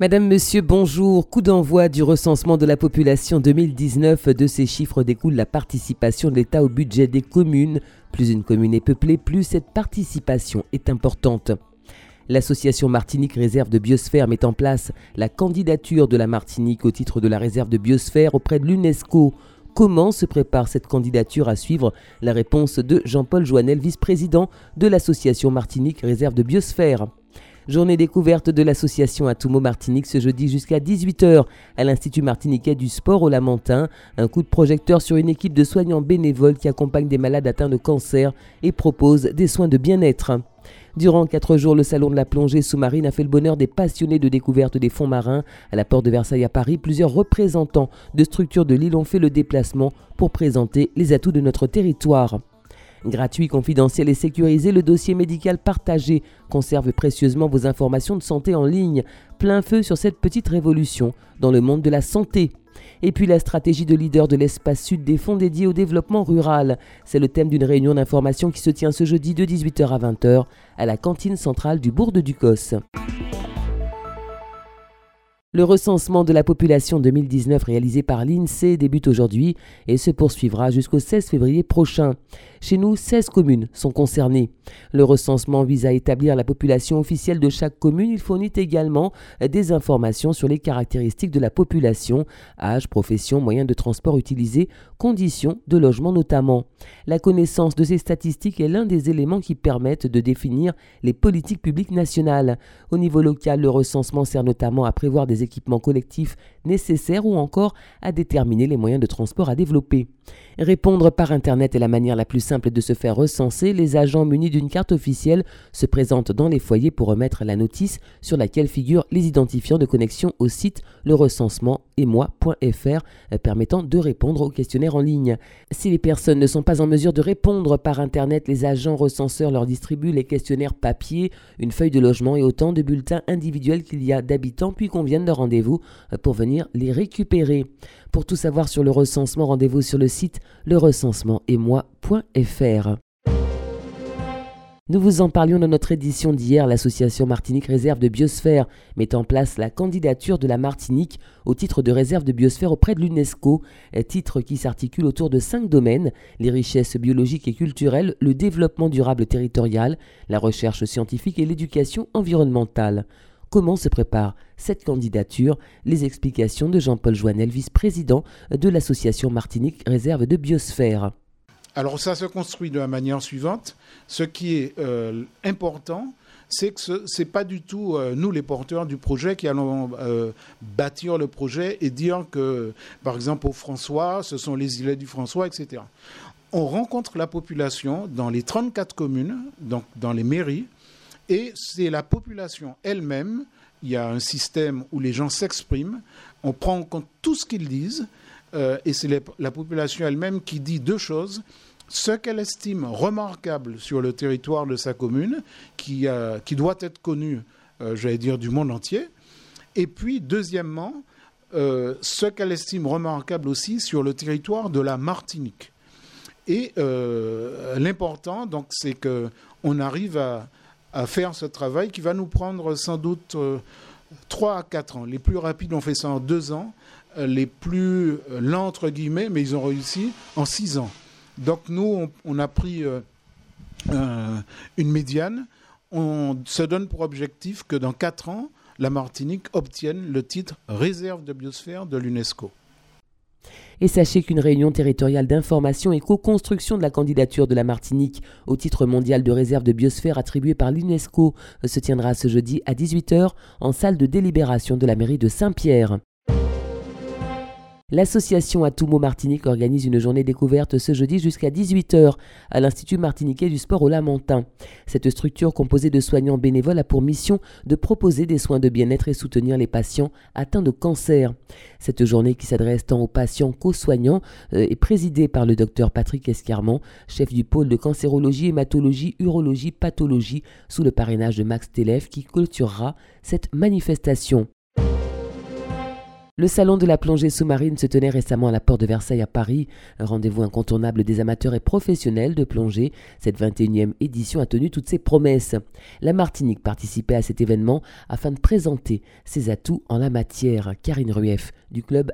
Madame, Monsieur, bonjour. Coup d'envoi du recensement de la population 2019. De ces chiffres découle la participation de l'État au budget des communes. Plus une commune est peuplée, plus cette participation est importante. L'association Martinique Réserve de Biosphère met en place la candidature de la Martinique au titre de la réserve de biosphère auprès de l'UNESCO. Comment se prépare cette candidature à suivre? La réponse de Jean-Paul Joannel, vice-président de l'association Martinique Réserve de Biosphère. Journée découverte de l'association Atumo Martinique ce jeudi jusqu'à 18h à l'Institut martiniquais du sport au Lamentin. Un coup de projecteur sur une équipe de soignants bénévoles qui accompagnent des malades atteints de cancer et propose des soins de bien-être. Durant quatre jours, le salon de la plongée sous-marine a fait le bonheur des passionnés de découverte des fonds marins. À la porte de Versailles à Paris, plusieurs représentants de structures de l'île ont fait le déplacement pour présenter les atouts de notre territoire. Gratuit, confidentiel et sécurisé, le dossier médical partagé conserve précieusement vos informations de santé en ligne. Plein feu sur cette petite révolution dans le monde de la santé. Et puis la stratégie de leader de l'espace sud des fonds dédiés au développement rural. C'est le thème d'une réunion d'information qui se tient ce jeudi de 18h à 20h à la cantine centrale du bourg de Ducos. Le recensement de la population 2019 réalisé par l'INSEE débute aujourd'hui et se poursuivra jusqu'au 16 février prochain. Chez nous, 16 communes sont concernées. Le recensement vise à établir la population officielle de chaque commune. Il fournit également des informations sur les caractéristiques de la population, âge, profession, moyens de transport utilisés, conditions de logement notamment. La connaissance de ces statistiques est l'un des éléments qui permettent de définir les politiques publiques nationales. Au niveau local, le recensement sert notamment à prévoir des équipements collectifs nécessaires ou encore à déterminer les moyens de transport à développer. Répondre par Internet est la manière la plus simple de se faire recenser. Les agents munis d'une carte officielle se présentent dans les foyers pour remettre la notice sur laquelle figurent les identifiants de connexion au site le recensement et moi.fr permettant de répondre au questionnaire en ligne. Si les personnes ne sont pas en mesure de répondre par Internet, les agents recenseurs leur distribuent les questionnaires papier, une feuille de logement et autant de bulletins individuels qu'il y a d'habitants puis conviennent de rendez-vous pour venir les récupérer. Pour tout savoir sur le recensement, rendez-vous sur le site lerecensementetmoi.fr. Nous vous en parlions dans notre édition d'hier. L'association Martinique Réserve de Biosphère met en place la candidature de la Martinique au titre de réserve de biosphère auprès de l'UNESCO, titre qui s'articule autour de cinq domaines les richesses biologiques et culturelles, le développement durable territorial, la recherche scientifique et l'éducation environnementale. Comment se prépare cette candidature? Les explications de Jean-Paul Joannel, vice-président de l'association Martinique Réserve de Biosphère. Alors ça se construit de la manière suivante. Ce qui est euh, important, c'est que ce n'est pas du tout euh, nous les porteurs du projet qui allons euh, bâtir le projet et dire que, par exemple, au François, ce sont les îlets du François, etc. On rencontre la population dans les 34 communes, donc dans les mairies, et c'est la population elle-même. Il y a un système où les gens s'expriment, on prend en compte tout ce qu'ils disent, euh, et c'est la population elle-même qui dit deux choses. Ce qu'elle estime remarquable sur le territoire de sa commune, qui, euh, doit être connu, euh, j'allais dire, du monde entier. Et puis, deuxièmement, ce qu'elle estime remarquable aussi sur le territoire de la Martinique. Et l'important, donc, c'est qu'on arrive à, à, faire ce travail qui va nous prendre sans doute 3 à 4 ans. Les plus rapides ont fait ça en 2 ans les plus lents, entre guillemets, mais ils ont réussi en six ans. Donc nous, on, a pris euh, une médiane. On se donne pour objectif que dans quatre ans, la Martinique obtienne le titre réserve de biosphère de l'UNESCO. Et sachez qu'une réunion territoriale d'information et co-construction de la candidature de la Martinique au titre mondial de réserve de biosphère attribué par l'UNESCO se tiendra ce jeudi à 18h en salle de délibération de la mairie de Saint-Pierre. L'association Atumo Martinique organise une journée découverte ce jeudi jusqu'à 18h à l'Institut martiniquais du sport au Lamentin. Cette structure composée de soignants bénévoles a pour mission de proposer des soins de bien-être et soutenir les patients atteints de cancer. Cette journée qui s'adresse tant aux patients qu'aux soignants euh, est présidée par le docteur Patrick Escarmont, chef du pôle de cancérologie, hématologie, urologie, pathologie sous le parrainage de Max Telef qui clôturera cette manifestation. Le salon de la plongée sous-marine se tenait récemment à la porte de Versailles à Paris, rendez-vous incontournable des amateurs et professionnels de plongée. Cette 21e édition a tenu toutes ses promesses. La Martinique participait à cet événement afin de présenter ses atouts en la matière. Karine Rueff du club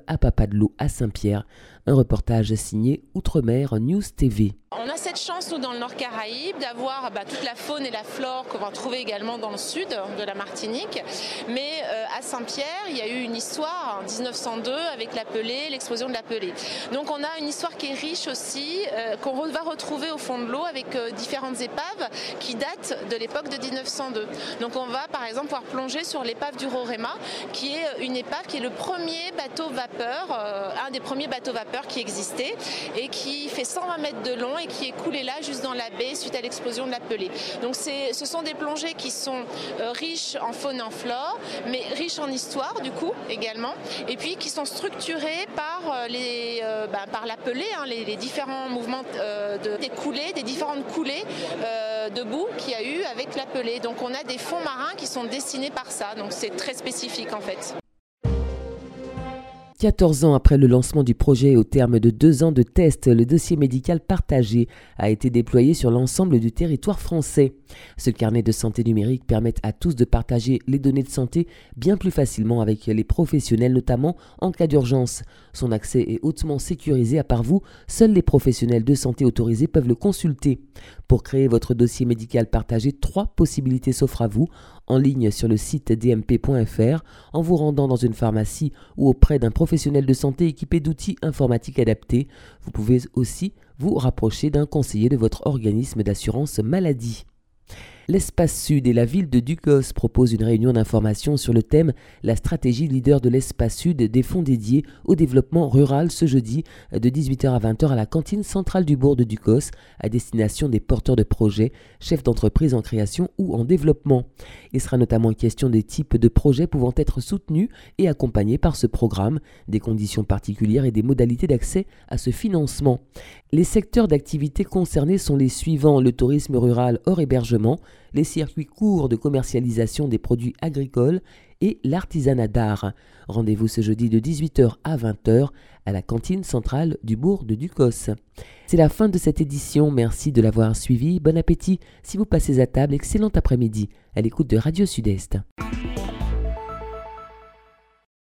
l'eau à Saint-Pierre. Un reportage signé Outre-mer News TV. On a cette chance, nous, dans le Nord Caraïbe, d'avoir bah, toute la faune et la flore qu'on va trouver également dans le sud de la Martinique. Mais euh, à Saint-Pierre, il y a eu une histoire en 1902 avec l'Apelé, l'explosion de l'Apelé. Donc on a une histoire qui est riche aussi, euh, qu'on va retrouver au fond de l'eau avec euh, différentes épaves qui datent de l'époque de 1902. Donc on va par exemple pouvoir plonger sur l'épave du Rorema, qui est une épave qui est le premier bateau vapeur, un des premiers bateaux vapeurs qui existait et qui fait 120 mètres de long et qui est coulé là, juste dans la baie, suite à l'explosion de la Pelée. Donc ce sont des plongées qui sont euh, riches en faune et en flore, mais riches en histoire, du coup, également, et puis qui sont structurées par, euh, les, euh, bah, par la Pelée, hein, les, différents mouvements de, des coulées, des différentes coulées de boue qu'il y a eu avec la Pelée. Donc on a des fonds marins qui sont dessinés par ça, donc c'est très spécifique en fait. 14 ans après le lancement du projet et au terme de deux ans de tests, le dossier médical partagé a été déployé sur l'ensemble du territoire français. Ce carnet de santé numérique permet à tous de partager les données de santé bien plus facilement avec les professionnels, notamment en cas d'urgence. Son accès est hautement sécurisé à part vous, seuls les professionnels de santé autorisés peuvent le consulter. Pour créer votre dossier médical partagé, trois possibilités s'offrent à vous en ligne sur le site dmp.fr, en vous rendant dans une pharmacie ou auprès d'un professionnel de santé équipé d'outils informatiques adaptés. Vous pouvez aussi vous rapprocher d'un conseiller de votre organisme d'assurance maladie. L'espace sud et la ville de Ducos proposent une réunion d'information sur le thème La stratégie leader de l'espace sud des fonds dédiés au développement rural ce jeudi de 18h à 20h à la cantine centrale du bourg de Ducos à destination des porteurs de projets, chefs d'entreprise en création ou en développement. Il sera notamment question des types de projets pouvant être soutenus et accompagnés par ce programme, des conditions particulières et des modalités d'accès à ce financement. Les secteurs d'activité concernés sont les suivants le tourisme rural hors hébergement, les circuits courts de commercialisation des produits agricoles et l'artisanat d'art. Rendez-vous ce jeudi de 18h à 20h à la cantine centrale du bourg de Ducos. C'est la fin de cette édition, merci de l'avoir suivi, bon appétit si vous passez à table, excellent après-midi à l'écoute de Radio Sud-Est.